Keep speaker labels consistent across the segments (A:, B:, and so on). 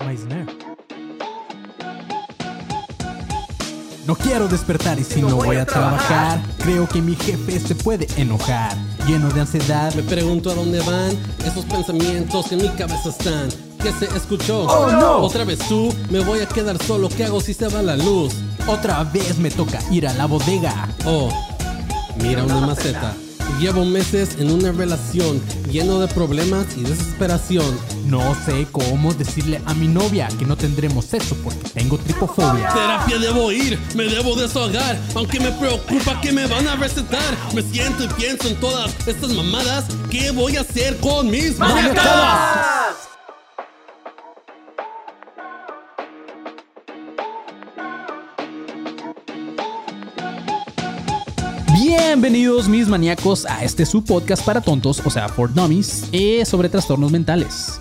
A: Where's my snare? No quiero despertar y si no, voy a trabajar, creo que mi jefe se puede enojar. Lleno de ansiedad,
B: Me pregunto a dónde van esos pensamientos que en mi cabeza están. ¿Qué se escuchó?
A: Oh, no.
B: Otra vez tú, me voy a quedar solo. ¿Qué hago si se va la luz?
A: otra vez me toca ir a la bodega.
B: Oh, mira una maceta. Llevo meses en una relación lleno de problemas y desesperación.
A: No sé cómo decirle a mi novia que no tendremos sexo porque tengo tripofobia.
B: Terapia debo ir, me debo desahogar, aunque me preocupa que me van a recetar. Me siento y pienso en todas estas mamadas. ¿Qué voy a hacer con mis maniacadas?
A: Bienvenidos mis maníacos a este su podcast para tontos, o sea, for dummies, eh, sobre trastornos mentales.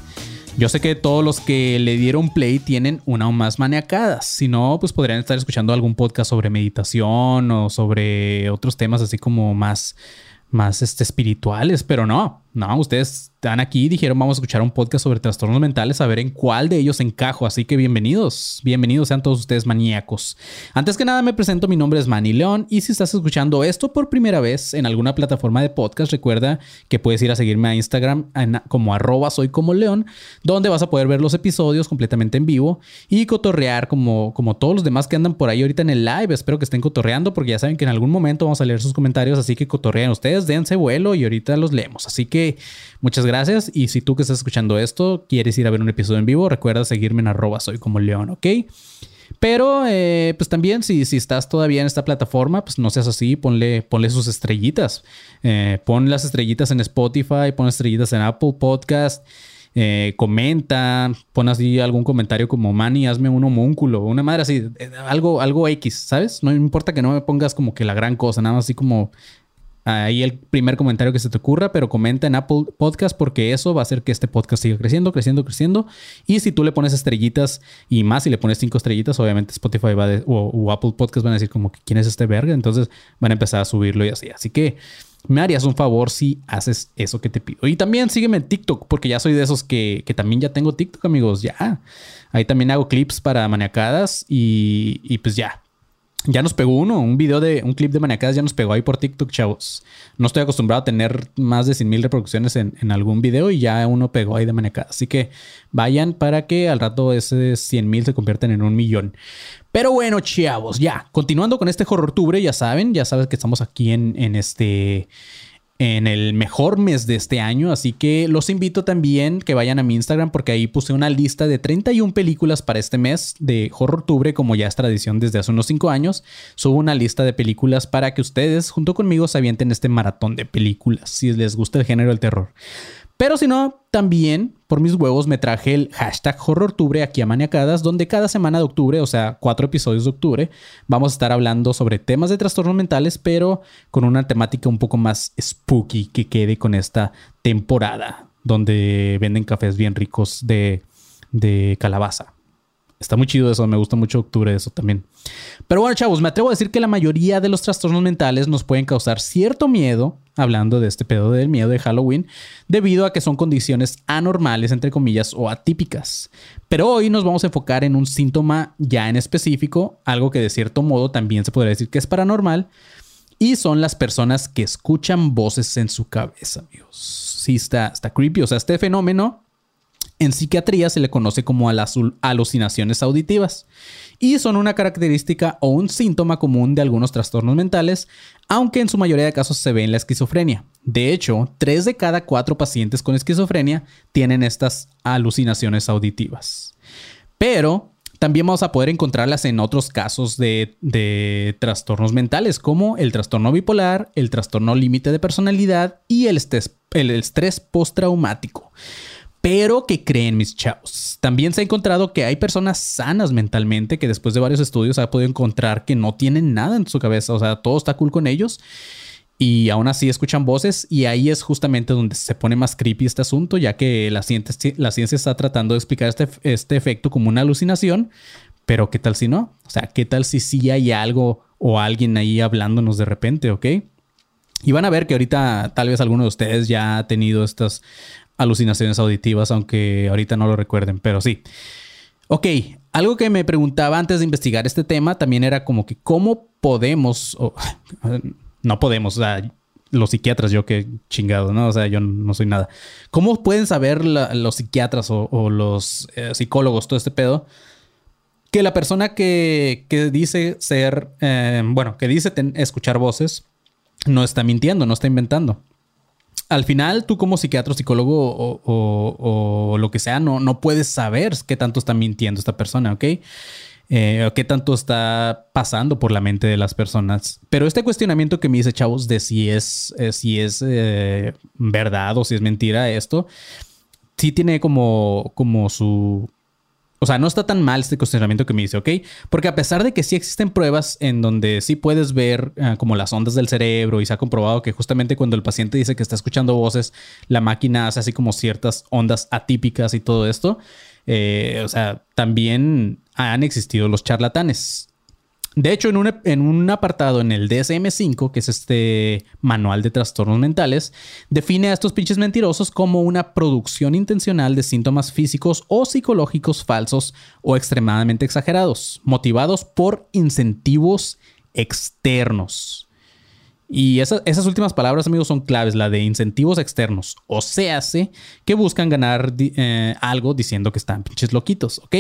A: Yo sé que todos los que le dieron play tienen una o más maniacadas. Si no, pues podrían estar escuchando algún podcast sobre meditación o sobre otros temas así como más, más este, espirituales, pero no. No, ustedes están aquí dijeron vamos a escuchar un podcast sobre trastornos mentales, a ver en cuál de ellos encajo. Así que bienvenidos, bienvenidos sean todos ustedes maníacos. Antes que nada me presento, mi nombre es Manny León y si estás escuchando esto por primera vez en alguna plataforma de podcast, recuerda que puedes ir a seguirme a Instagram en- como arroba soy como león, donde vas a poder ver los episodios completamente en vivo y cotorrear como, como todos los demás que andan por ahí ahorita en el live. Espero que estén cotorreando porque ya saben que en algún momento vamos a leer sus comentarios, así que cotorrean ustedes, dense vuelo y ahorita los leemos. Así que muchas gracias y si tú que estás escuchando esto quieres ir a ver un episodio en vivo, recuerda seguirme en arroba soy como león, ¿ok? Pero, eh, pues también, si, si estás todavía en esta plataforma, pues no seas así, ponle, sus estrellitas. Eh, pon las estrellitas en Spotify, pon estrellitas en Apple Podcast. eh, comenta, pon así algún comentario como Manny, hazme un homúnculo, una madre así, algo, algo X, ¿sabes? No importa que no me pongas como que la gran cosa, nada más así como ahí el primer comentario que se te ocurra, pero comenta en Apple Podcast porque eso va a hacer que este podcast siga creciendo, creciendo, creciendo. Y si tú le pones estrellitas y más, si le pones cinco estrellitas, obviamente Spotify va de- o, Apple Podcast van a decir como quién es este verga, entonces van a empezar a subirlo y así. Así que me harías un favor si haces eso que te pido. Y también sígueme en TikTok, porque ya soy de esos que, que también ya tengo TikTok, amigos. Ya. Ahí también hago clips para maniacadas y, y pues ya. Ya nos pegó uno, un video de un clip de maniacadas ya nos pegó ahí por TikTok, chavos. No estoy acostumbrado a tener más de 100 mil reproducciones en, algún video y ya uno pegó ahí de maniacadas. Así que vayan para que al rato ese 100 mil se conviertan en un millón. Pero bueno, chavos, ya. Continuando con este horrortubre, ya saben, ya sabes que estamos aquí en, en este en el mejor mes de este año, así que los invito también que vayan a mi Instagram porque ahí puse una lista de 31 películas para este mes de Horrortubre, como ya es tradición desde hace unos 5 años. Subo una lista de películas para que ustedes junto conmigo se avienten este maratón de películas, si les gusta el género del terror. Pero si no, también por mis huevos me traje el hashtag HorrorTubre aquí a Maniacadas, donde cada semana de octubre, o sea, cuatro episodios de octubre, vamos a estar hablando sobre temas de trastornos mentales, pero con una temática un poco más spooky que quede con esta temporada, donde venden cafés bien ricos de, de calabaza. Está muy chido eso, me gusta mucho octubre eso también. Pero bueno, chavos, me atrevo a decir que la mayoría de los trastornos mentales nos pueden causar cierto miedo, hablando de este pedo del miedo de Halloween, debido a que son condiciones anormales, entre comillas, o atípicas. Pero hoy nos vamos a enfocar en un síntoma ya en específico, algo que de cierto modo también se podría decir que es paranormal, y son las personas que escuchan voces en su cabeza, amigos. Sí, está, está creepy. O sea, este fenómeno en psiquiatría se le conoce como las alu- alucinaciones auditivas y son una característica o un síntoma común de algunos trastornos mentales, aunque en su mayoría de casos se ve en la esquizofrenia. De hecho, 3 de cada 4 pacientes con esquizofrenia tienen estas alucinaciones auditivas. Pero también vamos a poder encontrarlas en otros casos de, de trastornos mentales, como el trastorno bipolar, el trastorno límite de personalidad y el estrés, el estrés postraumático. Pero, ¿qué creen mis chavos? También se ha encontrado que hay personas sanas mentalmente que después de varios estudios ha podido encontrar que no tienen nada en su cabeza. O sea, todo está cool con ellos. Y aún así escuchan voces y ahí es justamente donde se pone más creepy este asunto, ya que la ciencia, la ciencia está tratando de explicar este, este efecto como una alucinación, pero ¿qué tal si no? O sea, ¿qué tal si sí hay algo o alguien ahí hablándonos de repente, ok? Y van a ver que ahorita tal vez alguno de ustedes ya ha tenido estas alucinaciones auditivas, aunque ahorita no lo recuerden, pero sí. Ok, algo que me preguntaba antes de investigar este tema también era como que cómo podemos, no podemos, o sea, los psiquiatras, yo que chingado, ¿no? O sea, yo no soy nada. ¿Cómo pueden saber los psiquiatras o, los eh, psicólogos, todo este pedo? Que la persona que, dice ser, eh, bueno, que dice escuchar voces, no está mintiendo, no está inventando. Al final, tú como psiquiatra, psicólogo o, lo que sea, no, no puedes saber qué tanto está mintiendo esta persona, ¿ok? Eh, qué tanto está pasando por la mente de las personas. Pero este cuestionamiento que me dice, chavos, de si es, eh, si es eh, verdad o si es mentira esto, sí tiene como, como su... O sea, no está tan mal este cuestionamiento que me dice, ¿ok? Porque a pesar de que sí existen pruebas en donde sí puedes ver como las ondas del cerebro y se ha comprobado que justamente cuando el paciente dice que está escuchando voces, la máquina hace así como ciertas ondas atípicas y todo esto. o sea, también han existido los charlatanes. De hecho, en un, en un, apartado en el DSM-5, que es este manual de trastornos mentales, define a estos pinches mentirosos como una producción intencional de síntomas físicos o psicológicos falsos o extremadamente exagerados, motivados por incentivos externos. Y esas últimas palabras, amigos, son claves, la de incentivos externos. O sea, que buscan ganar eh, algo diciendo que están pinches loquitos, ¿ok?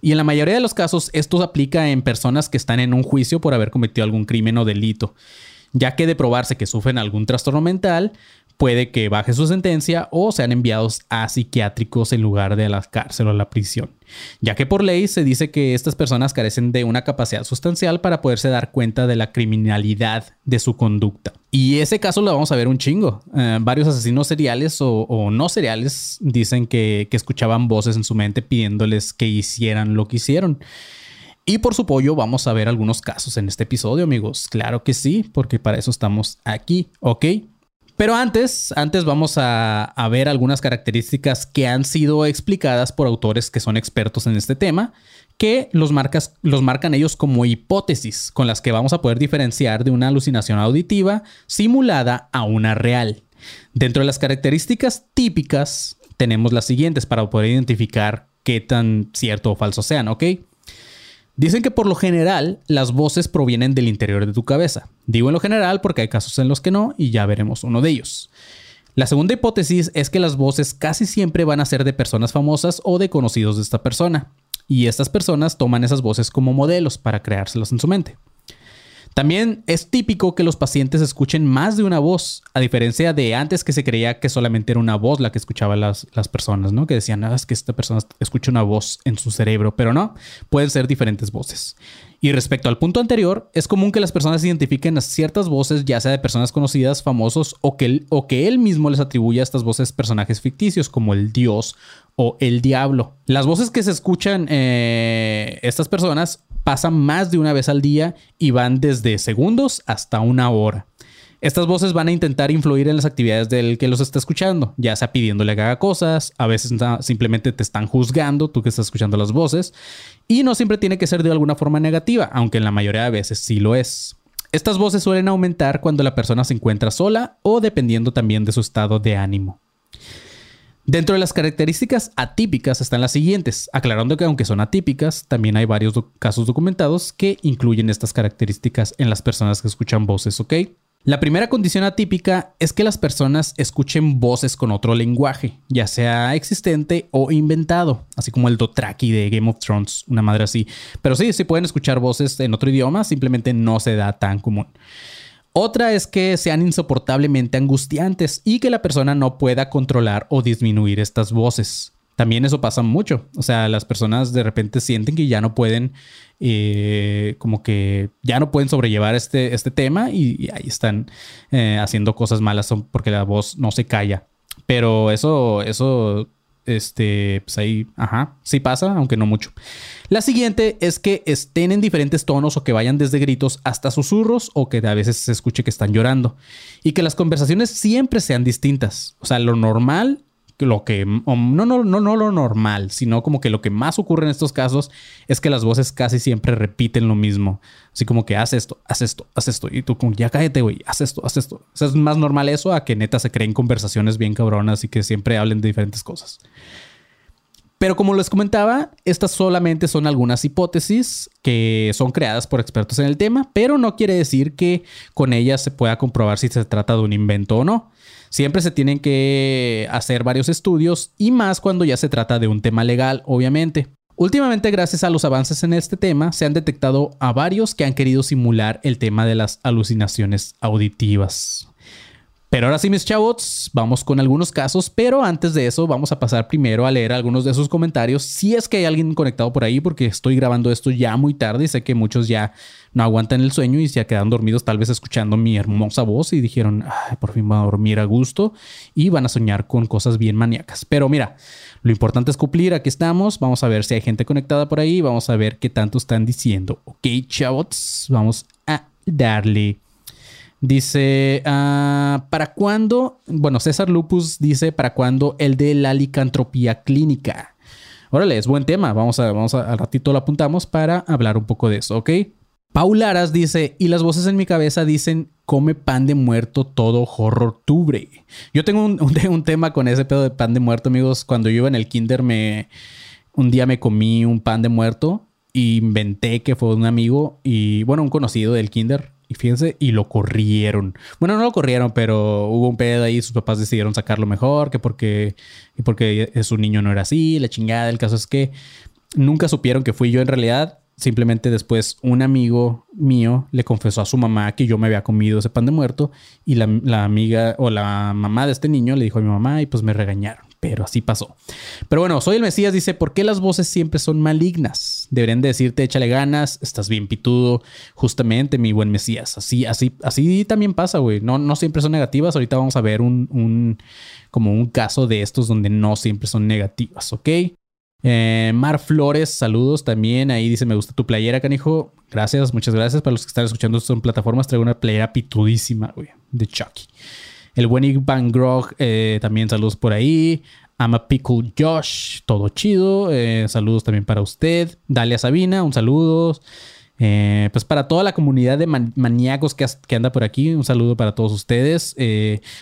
A: Y en la mayoría de los casos esto aplica en personas que están en un juicio por haber cometido algún crimen o delito, ya que de probarse que sufren algún trastorno mental, puede que baje su sentencia o sean enviados a psiquiátricos en lugar de a la cárcel o a la prisión, ya que por ley se dice que estas personas carecen de una capacidad sustancial para poderse dar cuenta de la criminalidad de su conducta. Y ese caso lo vamos a ver un chingo. Eh, varios asesinos seriales o, no seriales dicen que, escuchaban voces en su mente pidiéndoles que hicieran lo que hicieron. Y por su pollo vamos a ver algunos casos en este episodio, amigos. Claro que sí, porque para eso estamos aquí, ¿ok? Pero antes, antes vamos a, ver algunas características que han sido explicadas por autores que son expertos en este tema, que los, marcas, los marcan ellos como hipótesis con las que vamos a poder diferenciar de una alucinación auditiva simulada a una real. Dentro de las características típicas tenemos las siguientes para poder identificar qué tan cierto o falso sean, ¿ok? Dicen que por lo general las voces provienen del interior de tu cabeza. Digo en lo general porque hay casos en los que no y ya veremos uno de ellos. La segunda hipótesis es que las voces casi siempre van a ser de personas famosas o de conocidos de esta persona. Y estas personas toman esas voces como modelos para creárselas en su mente. También es típico que los pacientes escuchen más de una voz, a diferencia de antes que se creía que solamente era una voz la que escuchaban las, las personas, ¿no? Que decían, ah, es que esta persona escucha una voz en su cerebro, pero no, pueden ser diferentes voces. Y respecto al punto anterior, es común que las personas identifiquen a ciertas voces, ya sea de personas conocidas, famosos, o que, él, o que él mismo les atribuya a estas voces personajes ficticios, como el dios o el diablo. Las voces que se escuchan eh, estas personas pasan más de una vez al día y van desde segundos hasta una hora. Estas voces van a intentar influir en las actividades del que los está escuchando, ya sea pidiéndole que haga cosas, a veces simplemente te están juzgando, tú que estás escuchando las voces, y no siempre tiene que ser de alguna forma negativa, aunque en la mayoría de veces sí lo es. Estas voces suelen aumentar cuando la persona se encuentra sola o dependiendo también de su estado de ánimo. Dentro de las características atípicas están las siguientes, aclarando que aunque son atípicas, también hay varios casos documentados que incluyen estas características en las personas que escuchan voces, ¿ok? La primera condición atípica es que las personas escuchen voces con otro lenguaje, ya sea existente o inventado, así como el Dothraki de Game of Thrones, una madre así. Pero sí, sí pueden escuchar voces en otro idioma, simplemente no se da tan común. Otra es que sean insoportablemente angustiantes y que la persona no pueda controlar o disminuir estas voces. También eso pasa mucho. O sea, las personas de repente sienten que ya no pueden, eh, como que ya no pueden sobrellevar este, este tema y, ahí están eh, haciendo cosas malas porque la voz no se calla. Pero eso, eso este, pues ahí, ajá, sí pasa, aunque no mucho. La siguiente es que estén en diferentes tonos o que vayan desde gritos hasta susurros o que a veces se escuche que están llorando. Y que las conversaciones siempre sean distintas. O sea, lo normal lo que, no, no, no, no lo normal, sino como que lo que más ocurre en estos casos es que las voces casi siempre repiten lo mismo. Así como que haz esto, haz esto, haz esto. Y tú como, ya cállate, güey, haz esto, haz esto. Es más normal eso a que neta se creen conversaciones bien cabronas y que siempre hablen de diferentes cosas. Pero como les comentaba, estas solamente son algunas hipótesis que son creadas por expertos en el tema, pero no quiere decir que con ellas se pueda comprobar si se trata de un invento o no. Siempre se tienen que hacer varios estudios y más cuando ya se trata de un tema legal, obviamente. Últimamente, gracias a los avances en este tema, se han detectado a varios que han querido simular el tema de las alucinaciones auditivas. Pero ahora sí, mis chavos, vamos con algunos casos, pero antes de eso vamos a pasar primero a leer algunos de sus comentarios, si es que hay alguien conectado por ahí, porque estoy grabando esto ya muy tarde y sé que muchos ya no aguantan el sueño y se quedan dormidos tal vez escuchando mi hermosa voz y dijeron, por fin va a dormir a gusto y van a soñar con cosas bien maníacas. Pero mira, lo importante es cumplir, aquí estamos, vamos a ver si hay gente conectada por ahí, vamos a ver qué tanto están diciendo. Ok, chavos, vamos a darle. Dice, ah, ¿para cuándo? Bueno, César Lupus dice, ¿para cuándo el de la licantropía clínica? Órale, es buen tema. Vamos a, vamos a, al ratito lo apuntamos para hablar un poco de eso, ¿ok? Paul Aras dice, y las voces en mi cabeza dicen, come pan de muerto todo horror tubre. Yo tengo un, un, tema con ese pedo de pan de muerto, amigos. Cuando yo iba en el kinder, me, un día me comí un pan de muerto y inventé que fue un amigo y, bueno, un conocido del kinder fíjense, y lo corrieron. Bueno, no lo corrieron, pero hubo un pedo ahí. Sus papás decidieron sacarlo mejor, que porque, porque su niño no era así, la chingada. El caso es que nunca supieron que fui yo en realidad. Simplemente después un amigo mío le confesó a su mamá que yo me había comido ese pan de muerto y la, la amiga o la mamá de este niño le dijo a mi mamá y pues me regañaron pero así pasó. Pero bueno, soy el Mesías, dice, ¿por qué las voces siempre son malignas? Deberían de decirte, échale ganas, estás bien pitudo, justamente, mi buen Mesías. Así, así, así también pasa, güey. No, no siempre son negativas. Ahorita vamos a ver un, un, como un caso de estos donde no siempre son negativas, ¿ok? Eh, Mar Flores, saludos también. Ahí dice: Me gusta tu playera, canijo. Gracias, muchas gracias. Para los que están escuchando esto en plataformas, traigo una playera pitudísima, güey, de Chucky. El buen Van Grog, eh, también saludos por ahí. Ama Pickle Josh, todo chido. Eh, saludos también para usted. Dalia Sabina, un saludo. Eh, pues para toda la comunidad de maníacos que, anda por aquí, un saludo para todos ustedes.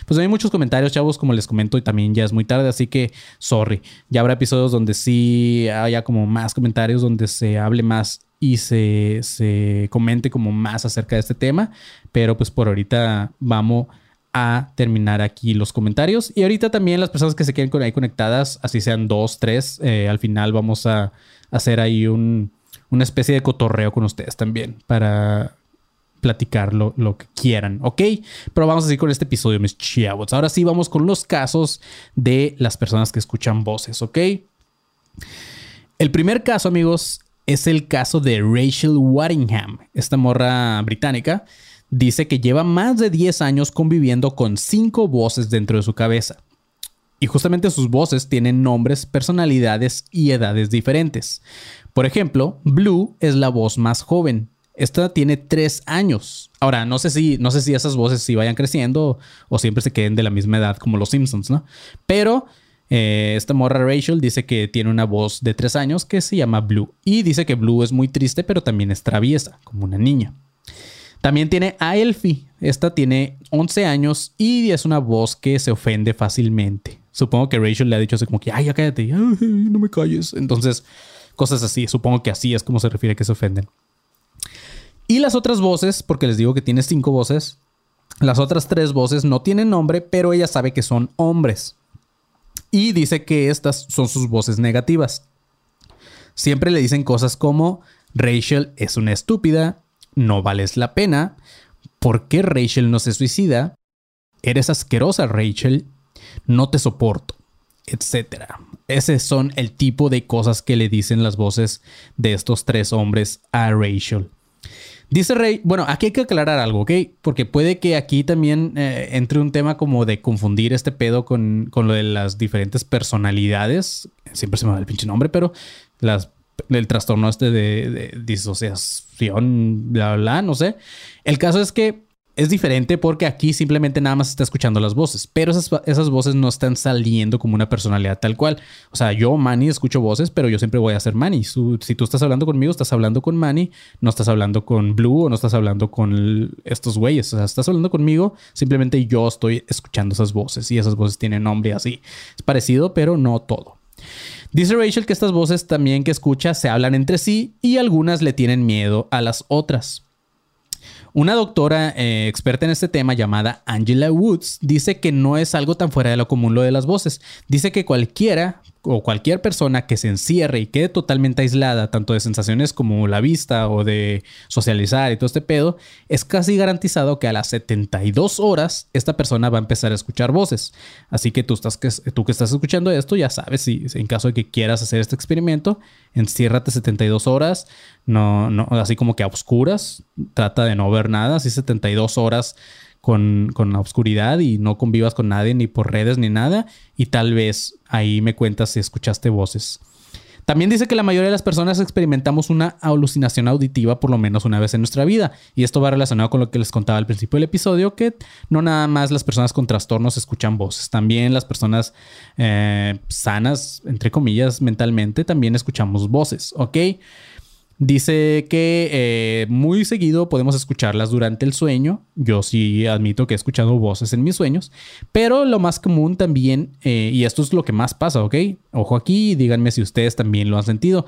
A: pues hay muchos comentarios, chavos, como les comento, y también ya es muy tarde, así que sorry. Ya habrá episodios donde sí haya como más comentarios, donde se hable más y se, se comente como más acerca de este tema. Pero pues por ahorita vamos a terminar aquí los comentarios. Y ahorita también las personas que se queden ahí conectadas, así sean dos, tres, eh, al final vamos a hacer ahí un, una especie de cotorreo con ustedes también para platicar lo, lo, que quieran, ¿ok? Pero vamos a seguir con este episodio, mis chavos. Ahora sí, vamos con los casos de las personas que escuchan voces, ¿ok? El primer caso, amigos, es el caso de Rachel Waddingham, esta morra británica dice que lleva más de 10 años conviviendo con cinco voces dentro de su cabeza. Y justamente sus voces tienen nombres, personalidades y edades diferentes. Por ejemplo, Blue es la voz más joven. Esta tiene 3 años. Ahora, no sé si, no sé si esas voces sí vayan creciendo o, siempre se queden de la misma edad como los Simpsons, ¿no? Pero eh, esta morra Rachel dice que tiene una voz de 3 años que se llama Blue. Y dice que Blue es muy triste, pero también es traviesa, como una niña. También tiene a Elfie. Esta tiene 11 años y es una voz que se ofende fácilmente. Supongo que Rachel le ha dicho así como que, ay, ya cállate, no me calles. Entonces, cosas así. Supongo que así es como se refiere a que se ofenden. Y las otras voces, porque les digo que tiene cinco voces, las otras tres voces no tienen nombre, pero ella sabe que son hombres. Y dice que estas son sus voces negativas. Siempre le dicen cosas como Rachel es una estúpida, no vales la pena, ¿por qué Rachel no se suicida? Eres asquerosa, Rachel, no te soporto, etc. Ese son el tipo de cosas que le dicen las voces de estos tres hombres a Rachel. Dice Rey, bueno, aquí hay que aclarar algo, ¿ok? Porque puede que aquí también eh, entre un tema como de confundir este pedo con, con, lo de las diferentes personalidades. Siempre se me va el pinche nombre, pero las del trastorno este de, disociación, bla, bla, no sé. El caso es que es diferente porque aquí simplemente nada más está escuchando las voces, pero esas, esas, voces no están saliendo como una personalidad tal cual. O sea, yo, Manny, escucho voces, pero yo siempre voy a ser Manny. Si tú estás hablando conmigo, estás hablando con Manny, no estás hablando con Blue o no estás hablando con estos güeyes. O sea, estás hablando conmigo, simplemente yo estoy escuchando esas voces y esas voces tienen nombre así. Es parecido, pero no todo. Dice Rachel que estas voces también que escucha se hablan entre sí y algunas le tienen miedo a las otras. Una doctora eh, experta en este tema llamada Angela Woods dice que no es algo tan fuera de lo común lo de las voces. Dice que cualquiera o cualquier persona que se encierre y quede totalmente aislada, tanto de sensaciones como la vista o de socializar y todo este pedo, es casi garantizado que a las 72 horas esta persona va a empezar a escuchar voces. Así que tú, estás, tú que estás escuchando esto ya sabes si en caso de que quieras hacer este experimento, enciérrate 72 horas, no, no, así como que a oscuras, trata de no ver nada, así 72 horas con, la oscuridad y no convivas con nadie ni por redes ni nada y tal vez ahí me cuentas si escuchaste voces. También dice que la mayoría de las personas experimentamos una alucinación auditiva por lo menos una vez en nuestra vida. Y esto va relacionado con lo que les contaba al principio del episodio, que no nada más las personas con trastornos escuchan voces, también las personas eh, sanas, entre comillas, mentalmente, también escuchamos voces, ¿ok? Dice que eh, muy seguido podemos escucharlas durante el sueño. Yo sí admito que he escuchado voces en mis sueños, pero lo más común también, eh, y esto es lo que más pasa, ¿ok? Ojo aquí, díganme si ustedes también lo han sentido,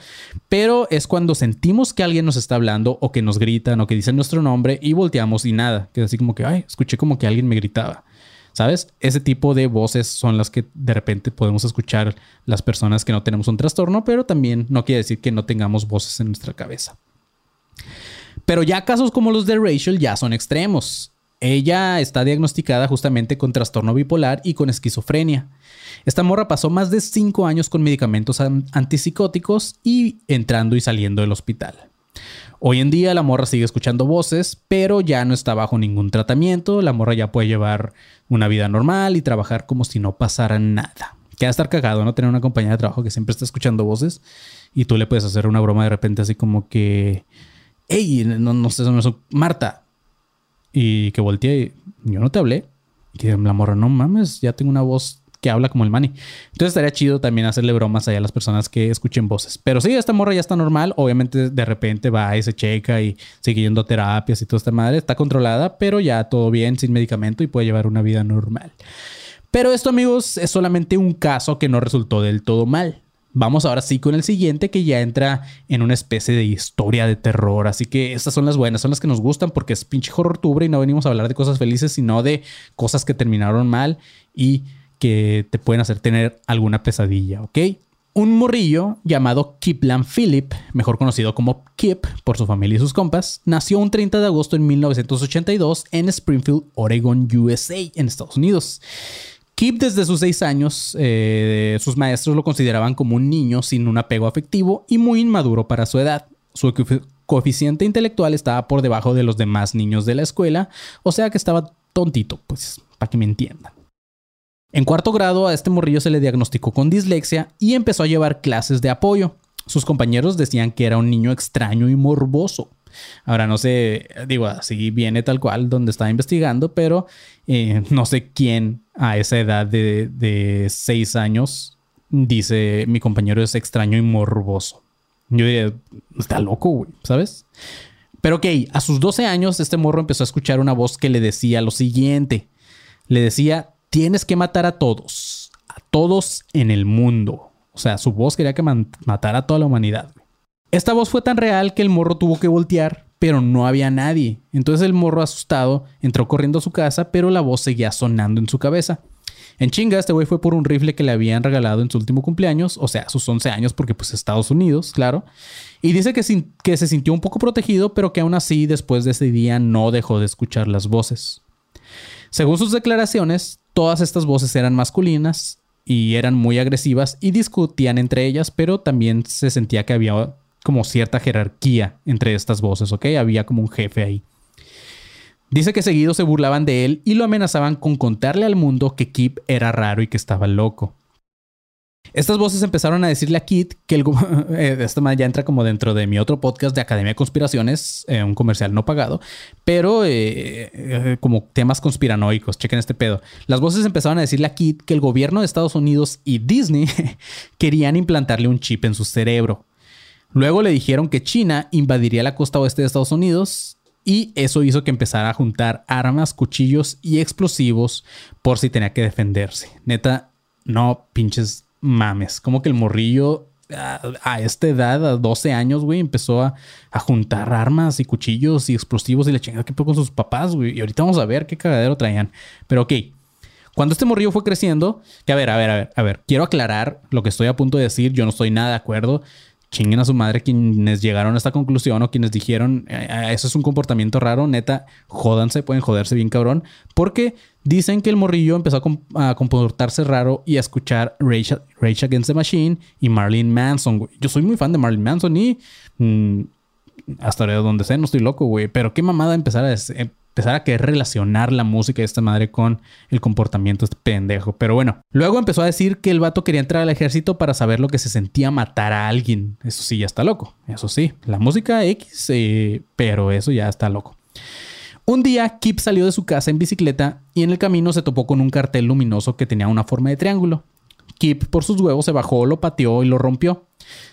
A: pero es cuando sentimos que alguien nos está hablando o que nos gritan o que dicen nuestro nombre y volteamos y nada, que así como que, ay, escuché como que alguien me gritaba. ¿Sabes? Ese tipo de voces son las que de repente podemos escuchar las personas que no tenemos un trastorno, pero también no quiere decir que no tengamos voces en nuestra cabeza. Pero ya casos como los de Rachel ya son extremos. Ella está diagnosticada justamente con trastorno bipolar y con esquizofrenia. Esta morra pasó más de 5 años con medicamentos antipsicóticos y entrando y saliendo del hospital. Hoy en día la morra sigue escuchando voces, pero ya no está bajo ningún tratamiento. La morra ya puede llevar una vida normal y trabajar como si no pasara nada. Queda estar cagado, ¿no? Tener una compañía de trabajo que siempre está escuchando voces y tú le puedes hacer una broma de repente así como que, hey, no, no sé, Marta. Y que voltee, yo no te hablé. Y la morra, no mames, ya tengo una voz que habla como el Manny. Entonces estaría chido también hacerle bromas a las personas que escuchen voces. Pero sí, esta morra ya está normal. Obviamente de repente va y se checa y sigue yendo terapias y toda esta madre. Está controlada, pero ya todo bien, sin medicamento y puede llevar una vida normal. Pero esto, amigos, es solamente un caso que no resultó del todo mal. Vamos ahora sí con el siguiente que ya entra en una especie de historia de terror. Así que estas son las buenas, son las que nos gustan porque es pinche horror y no venimos a hablar de cosas felices, sino de cosas que terminaron mal y que te pueden hacer tener alguna pesadilla, ¿ok? Un morrillo llamado Kiplan Philip, mejor conocido como Kip por su familia y sus compas, nació un 30 de agosto en 1982 en Springfield, Oregon, USA, en Estados Unidos. Kip desde sus seis años, eh, sus maestros lo consideraban como un niño sin un apego afectivo y muy inmaduro para su edad. Su coeficiente intelectual estaba por debajo de los demás niños de la escuela, o sea que estaba tontito, pues, para que me entiendan. En cuarto grado a este morrillo se le diagnosticó con dislexia y empezó a llevar clases de apoyo. Sus compañeros decían que era un niño extraño y morboso. Ahora no sé, digo, así viene tal cual donde estaba investigando, pero eh, no sé quién a esa edad de, de seis años dice mi compañero es extraño y morboso. Yo diría, está loco, güey, ¿sabes? Pero ok, a sus 12 años este morro empezó a escuchar una voz que le decía lo siguiente. Le decía, tienes que matar a todos, a todos en el mundo. O sea, su voz quería que matara a toda la humanidad. Esta voz fue tan real que el morro tuvo que voltear, pero no había nadie. Entonces el morro asustado entró corriendo a su casa, pero la voz seguía sonando en su cabeza. En chinga, este güey fue por un rifle que le habían regalado en su último cumpleaños, o sea, sus 11 años, porque pues Estados Unidos, claro. Y dice que, que se sintió un poco protegido, pero que aún así después de ese día no dejó de escuchar las voces. Según sus declaraciones, todas estas voces eran masculinas y eran muy agresivas y discutían entre ellas, pero también se sentía que había como cierta jerarquía entre estas voces, ¿ok? Había como un jefe ahí. Dice que seguido se burlaban de él y lo amenazaban con contarle al mundo que Kip era raro y que estaba loco. Estas voces empezaron a decirle a Kit que el eh, esta ya entra como dentro de mi otro podcast de Academia de Conspiraciones, eh, un comercial no pagado, pero eh, como temas conspiranoicos. Chequen este pedo. Las voces empezaron a decirle a Kit que el gobierno de Estados Unidos y Disney querían implantarle un chip en su cerebro. Luego le dijeron que China invadiría la costa oeste de Estados Unidos y eso hizo que empezara a juntar armas, cuchillos y explosivos por si tenía que defenderse. Neta, no pinches mames, como que el morrillo a, esta edad, a 12 años, güey, empezó a, juntar armas y cuchillos y explosivos y le chingada que fue con sus papás, güey. Y ahorita vamos a ver qué cagadero traían. Pero ok, cuando este morrillo fue creciendo, que a ver, a ver, a ver, a ver, quiero aclarar lo que estoy a punto de decir, yo no estoy nada de acuerdo chinguen a su madre quienes llegaron a esta conclusión o quienes dijeron eh, eh, eso es un comportamiento raro, neta, jódanse, pueden joderse bien cabrón, porque dicen que el morrillo empezó a, comportarse raro y a escuchar Rage, Against the Machine y Marlene Manson. Yo soy muy fan de Marlene Manson y mm, hasta donde sé, no estoy loco, güey, pero qué mamada empezar a, empezar a querer relacionar la música de esta madre con el comportamiento de este pendejo. Pero bueno, luego empezó a decir que el vato quería entrar al ejército para saber lo que se sentía matar a alguien. Eso sí, ya está loco. Eso sí, la música X, eh, pero eso ya está loco. Un día, Kip salió de su casa en bicicleta y en el camino se topó con un cartel luminoso que tenía una forma de triángulo. Kip, por sus huevos, se bajó, lo pateó y lo rompió.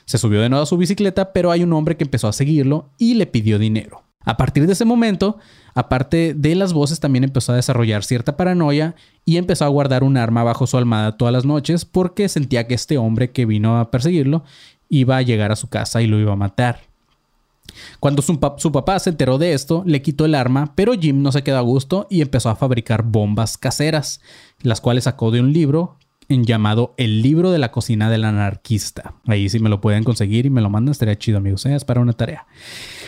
A: Se subió de nuevo a su bicicleta, pero hay un hombre que empezó a seguirlo y le pidió dinero. A partir de ese momento, aparte de las voces, también empezó a desarrollar cierta paranoia y empezó a guardar un arma bajo su almada todas las noches porque sentía que este hombre que vino a perseguirlo iba a llegar a su casa y lo iba a matar. Cuando su, papá se enteró de esto, le quitó el arma, pero Jim no se quedó a gusto y empezó a fabricar bombas caseras, las cuales sacó de un libro llamado El libro de la cocina del anarquista. Ahí si me lo pueden conseguir y me lo mandan, estaría chido, amigos. ¿eh? Es para una tarea.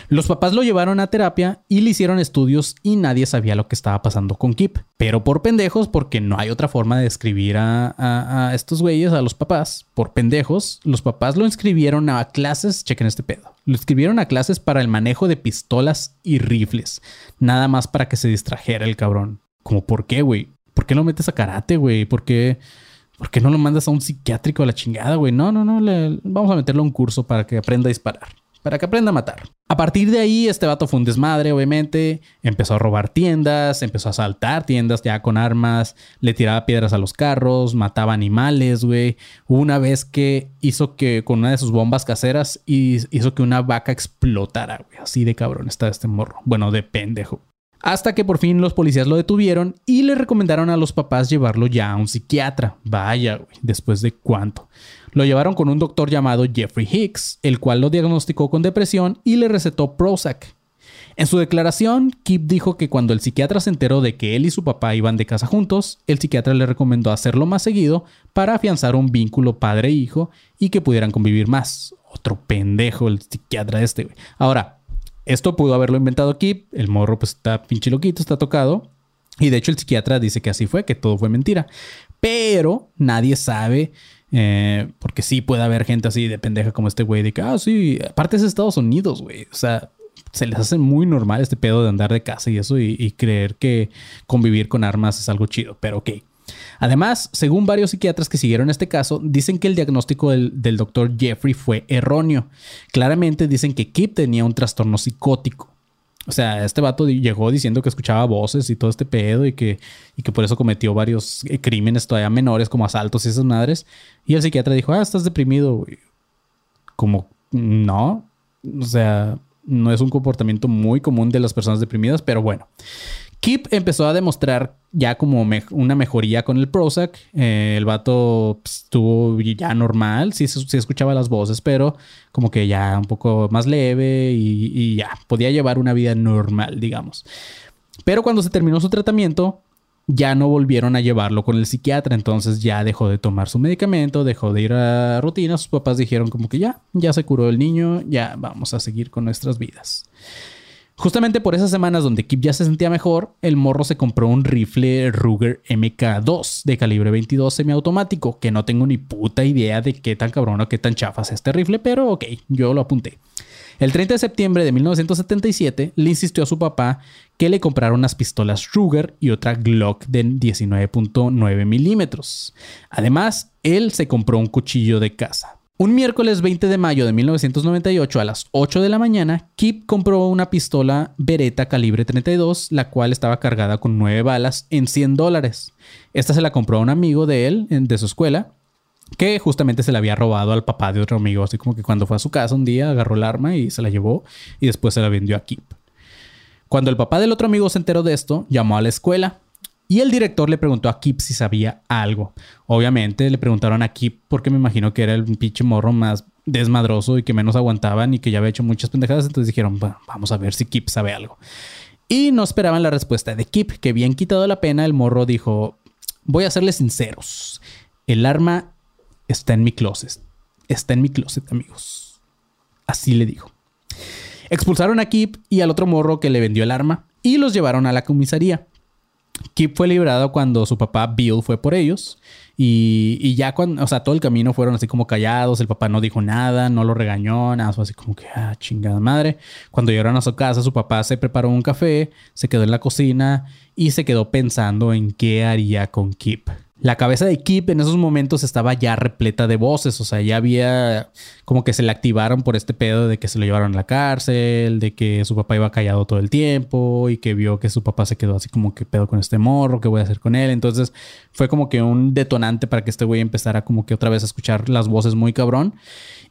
A: Los papás lo llevaron a terapia y le hicieron estudios y nadie sabía lo que estaba pasando con Kip. Pero por pendejos, porque no hay otra forma de describir a, estos güeyes, a los papás, por pendejos, los papás lo inscribieron a clases, chequen este pedo, lo inscribieron a clases para el manejo de pistolas y rifles. Nada más para que se distrajera el cabrón. Como, ¿por qué, güey? ¿Por qué no metes a karate, güey? ¿Por qué? ¿Por qué no lo mandas a un psiquiátrico a la chingada, güey? No, no, no. vamos a meterlo a un curso para que aprenda a disparar. Para que aprenda a matar. A partir de ahí, este vato fue un desmadre, obviamente. Empezó a robar tiendas, empezó a asaltar tiendas ya con armas, le tiraba piedras a los carros, mataba animales, güey. Una vez que hizo que con una de sus bombas caseras hizo que una vaca explotara, güey. Así de cabrón está este morro. Bueno, de pendejo. Hasta que por fin los policías lo detuvieron y le recomendaron a los papás llevarlo ya a un psiquiatra. Vaya, güey, después de cuánto. Lo llevaron con un doctor llamado Jeffrey Hicks, el cual lo diagnosticó con depresión y le recetó Prozac. En su declaración, Kip dijo que cuando el psiquiatra se enteró de que él y su papá iban de casa juntos, el psiquiatra le recomendó hacerlo más seguido para afianzar un vínculo padre-hijo y que pudieran convivir más. Otro pendejo el psiquiatra este, güey. Ahora, esto pudo haberlo inventado aquí. El morro pues está pinche loquito, está tocado. Y de hecho el psiquiatra dice que así fue, que todo fue mentira. Pero nadie sabe, eh, porque sí puede haber gente así de pendeja como este güey, de que, ah, sí, aparte es Estados Unidos, güey. O sea, se les hace muy normal este pedo de andar de casa y eso y creer que convivir con armas es algo chido. Pero ok. Además, según varios psiquiatras que siguieron este caso, dicen que el diagnóstico del, doctor Jeffrey fue erróneo. Claramente dicen que Kip tenía un trastorno psicótico. O sea, este vato llegó diciendo que escuchaba voces y todo este pedo y que, y que por eso cometió varios eh, crímenes todavía menores como asaltos y esas madres. Y el psiquiatra dijo, ah, estás deprimido. Como, no. O sea, no es un comportamiento muy común de las personas deprimidas, pero bueno. Kip empezó a demostrar ya como una mejoría con el Prozac. Eh, el vato pues, estuvo ya normal, sí, sí, escuchaba las voces, pero como que ya un poco más leve y, ya podía llevar una vida normal, digamos. Pero cuando se terminó su tratamiento, ya no volvieron a llevarlo con el psiquiatra, entonces ya dejó de tomar su medicamento, dejó de ir a rutina. Sus papás dijeron como que ya, ya se curó el niño, ya vamos a seguir con nuestras vidas. Justamente por esas semanas donde Kip ya se sentía mejor, el morro se compró un rifle Ruger MK2 de calibre 22 semiautomático, que no tengo ni puta idea de qué tan cabrón o qué tan chafa es este rifle, pero ok, yo lo apunté. El 30 de septiembre de 1977 le insistió a su papá que le comprara unas pistolas Ruger y otra Glock de 19.9 milímetros. Además, él se compró un cuchillo de caza. Un miércoles 20 de mayo de 1998 a las 8 de la mañana, Kip compró una pistola Beretta calibre 32, la cual estaba cargada con 9 balas en 100 dólares. Esta se la compró a un amigo de él, de su escuela, que justamente se la había robado al papá de otro amigo, así como que cuando fue a su casa un día agarró el arma y se la llevó y después se la vendió a Kip. Cuando el papá del otro amigo se enteró de esto, llamó a la escuela Y el director le preguntó a Kip si sabía algo. Obviamente le preguntaron a Kip porque me imagino que era el pinche morro más desmadroso y que menos aguantaban y que ya había hecho muchas pendejadas. Entonces dijeron, vamos a ver si Kip sabe algo. Y no esperaban la respuesta de Kip, que bien quitado la pena, el morro dijo, voy a serles sinceros. El arma está en mi closet. Está en mi closet, amigos. Así le dijo. Expulsaron a Kip y al otro morro que le vendió el arma y los llevaron a la comisaría. Kip fue liberado cuando su papá Bill fue por ellos. Y, ya cuando, o sea, todo el camino fueron así como callados. El papá no dijo nada, no lo regañó, nada. Fue así como que, ah, chingada madre. Cuando llegaron a su casa, su papá se preparó un café, se quedó en la cocina y se quedó pensando en qué haría con Kip. La cabeza de Kip en esos momentos estaba ya repleta de voces, o sea, ya había como que se le activaron por este pedo de que se lo llevaron a la cárcel, de que su papá iba callado todo el tiempo y que vio que su papá se quedó así como que pedo con este morro, ¿qué voy a hacer con él? Entonces fue como que un detonante para que este güey empezara como que otra vez a escuchar las voces muy cabrón.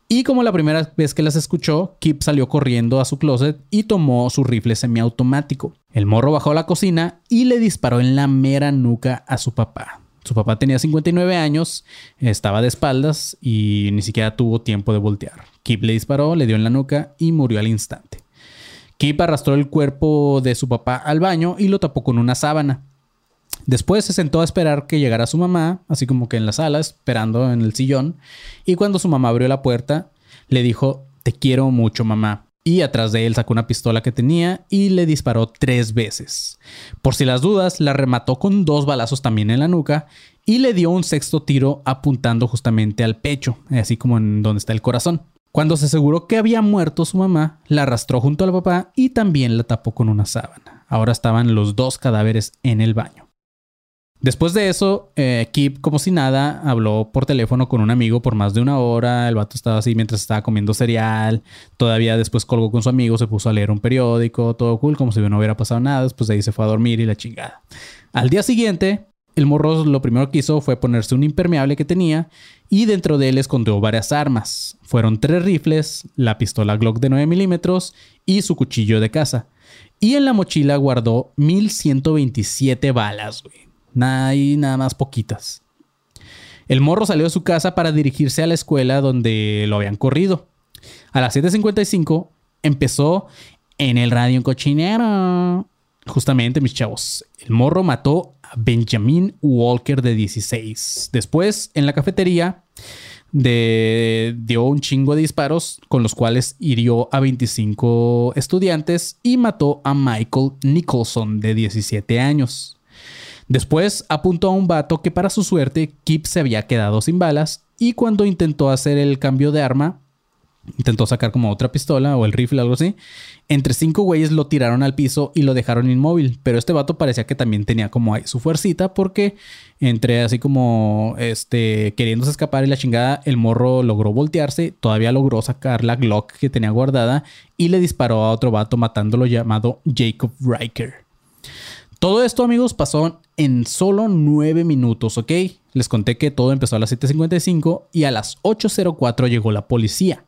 A: Y como la primera vez que las escuchó, Kip salió corriendo a su closet y tomó su rifle semiautomático. El morro bajó a la cocina y le disparó en la mera nuca a su papá. Su papá tenía 59 años, estaba de espaldas y ni siquiera tuvo tiempo de voltear. Kip le disparó, le dio en la nuca y murió al instante. Kip arrastró el cuerpo de su papá al baño y lo tapó con una sábana. Después se sentó a esperar que llegara su mamá, así como que en la sala, esperando en el sillón, y cuando su mamá abrió la puerta, le dijo, te quiero mucho mamá y atrás de él sacó una pistola que tenía y le disparó tres veces. Por si las dudas, la remató con dos balazos también en la nuca y le dio un sexto tiro apuntando justamente al pecho, así como en donde está el corazón. Cuando se aseguró que había muerto su mamá, la arrastró junto al papá y también la tapó con una sábana. Ahora estaban los dos cadáveres en el baño. Después de eso, eh, Kip, como si nada, habló por teléfono con un amigo por más de una hora. El vato estaba así mientras estaba comiendo cereal. Todavía después colgó con su amigo, se puso a leer un periódico, todo cool, como si no hubiera pasado nada. Después de ahí se fue a dormir y la chingada. Al día siguiente, el morro lo primero que hizo fue ponerse un impermeable que tenía y dentro de él escondió varias armas. Fueron tres rifles, la pistola Glock de 9 milímetros y su cuchillo de caza. Y en la mochila guardó 1127 balas, güey. Nada y nada más poquitas. El morro salió de su casa para dirigirse a la escuela donde lo habían corrido. A las 7.55 empezó en el radio un cochinero. Justamente, mis chavos, el morro mató a Benjamin Walker de 16. Después, en la cafetería, dio un chingo de disparos con los cuales hirió a 25 estudiantes y mató a Michael Nicholson de 17 años. Después apuntó a un vato que para su suerte Kip se había quedado sin balas y cuando intentó hacer el cambio de arma, intentó sacar como otra pistola o el rifle, algo así. Entre cinco güeyes lo tiraron al piso y lo dejaron inmóvil. Pero este vato parecía que también tenía como su fuercita porque entre así como este queriéndose escapar y la chingada, el morro logró voltearse, todavía logró sacar la Glock que tenía guardada y le disparó a otro vato matándolo llamado Jacob Riker. Todo esto, amigos, pasó en solo 9 minutos, ¿ok? Les conté que todo empezó a las 7.55 y a las 8.04 llegó la policía.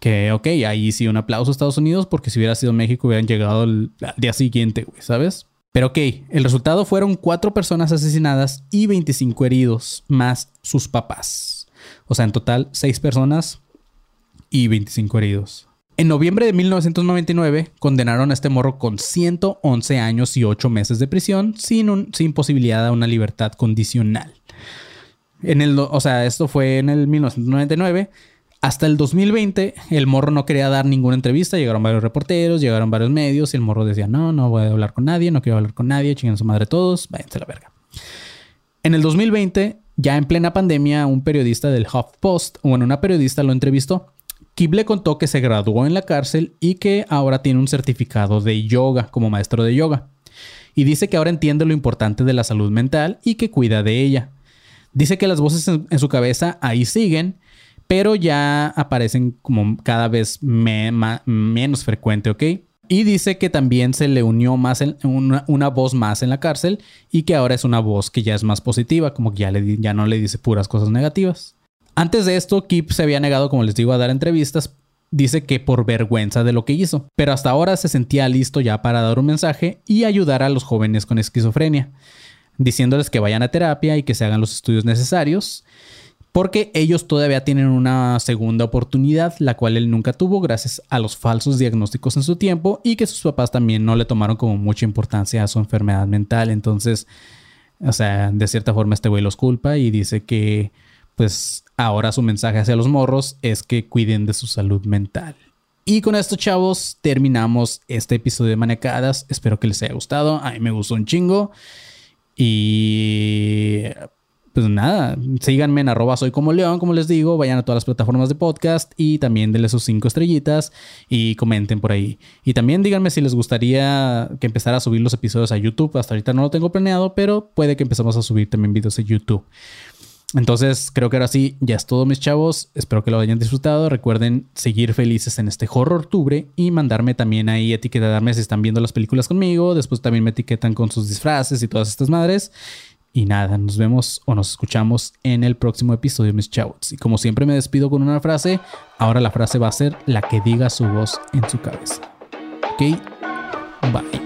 A: Que, ok, ahí sí un aplauso a Estados Unidos porque si hubiera sido México hubieran llegado al día siguiente, güey, ¿sabes? Pero ok, el resultado fueron 4 personas asesinadas y 25 heridos, más sus papás. O sea, en total 6 personas y 25 heridos. En noviembre de 1999 condenaron a este morro con 111 años y 8 meses de prisión sin, posibilidad de una libertad condicional. O sea, esto fue en el 1999. Hasta el 2020 el morro no quería dar ninguna entrevista. Llegaron varios reporteros, llegaron varios medios y el morro decía, no, no voy a hablar con nadie, no quiero hablar con nadie, chingan su madre todos, váyanse a la verga. En el 2020, ya en plena pandemia, un periodista del HuffPost, bueno, una periodista lo entrevistó Kip le contó que se graduó en la cárcel y que ahora tiene un certificado de yoga como maestro de yoga. Y dice que ahora entiende lo importante de la salud mental y que cuida de ella. Dice que las voces en, su cabeza ahí siguen, pero ya aparecen como cada vez menos frecuente, ¿ok? Y dice que también se le unió más una, voz más en la cárcel y que ahora es una voz que ya es más positiva, como que ya no le dice puras cosas negativas. Antes de esto, Kip se había negado, como les digo, a dar entrevistas. Dice que por vergüenza de lo que hizo, pero hasta ahora se sentía listo ya para dar un mensaje y ayudar a los jóvenes con esquizofrenia. diciéndoles que vayan a terapia y que se hagan los estudios necesarios, porque ellos todavía tienen una segunda oportunidad, la cual él nunca tuvo gracias a los falsos diagnósticos en su tiempo y que sus papás también no le tomaron como mucha importancia a su enfermedad mental. Entonces, o sea, de cierta forma este güey los culpa y dice que pues ahora su mensaje hacia los morros es que cuiden de su salud mental. Y con esto, chavos, terminamos este episodio de Maniacadas. Espero que les haya gustado. A mí me gustó un chingo. Y pues nada, síganme en arroba soy como león, como les digo, vayan a todas las plataformas de podcast y también denle sus cinco estrellitas y comenten por ahí. Y también díganme si les gustaría que empezara a subir los episodios a YouTube. Hasta ahorita no lo tengo planeado, pero puede que empecemos a subir también videos a YouTube. Entonces, creo que ahora sí, ya es todo, mis chavos. Espero que lo hayan disfrutado. Recuerden seguir felices en este horror octubre y mandarme también ahí etiquetarme si están viendo las películas conmigo. Después también me etiquetan con sus disfraces y todas estas madres. Y nada, nos vemos o nos escuchamos en el próximo episodio, mis chavos. Y como siempre me despido con una frase, ahora la frase va a ser la que diga su voz en su cabeza. ¿Ok? Bye.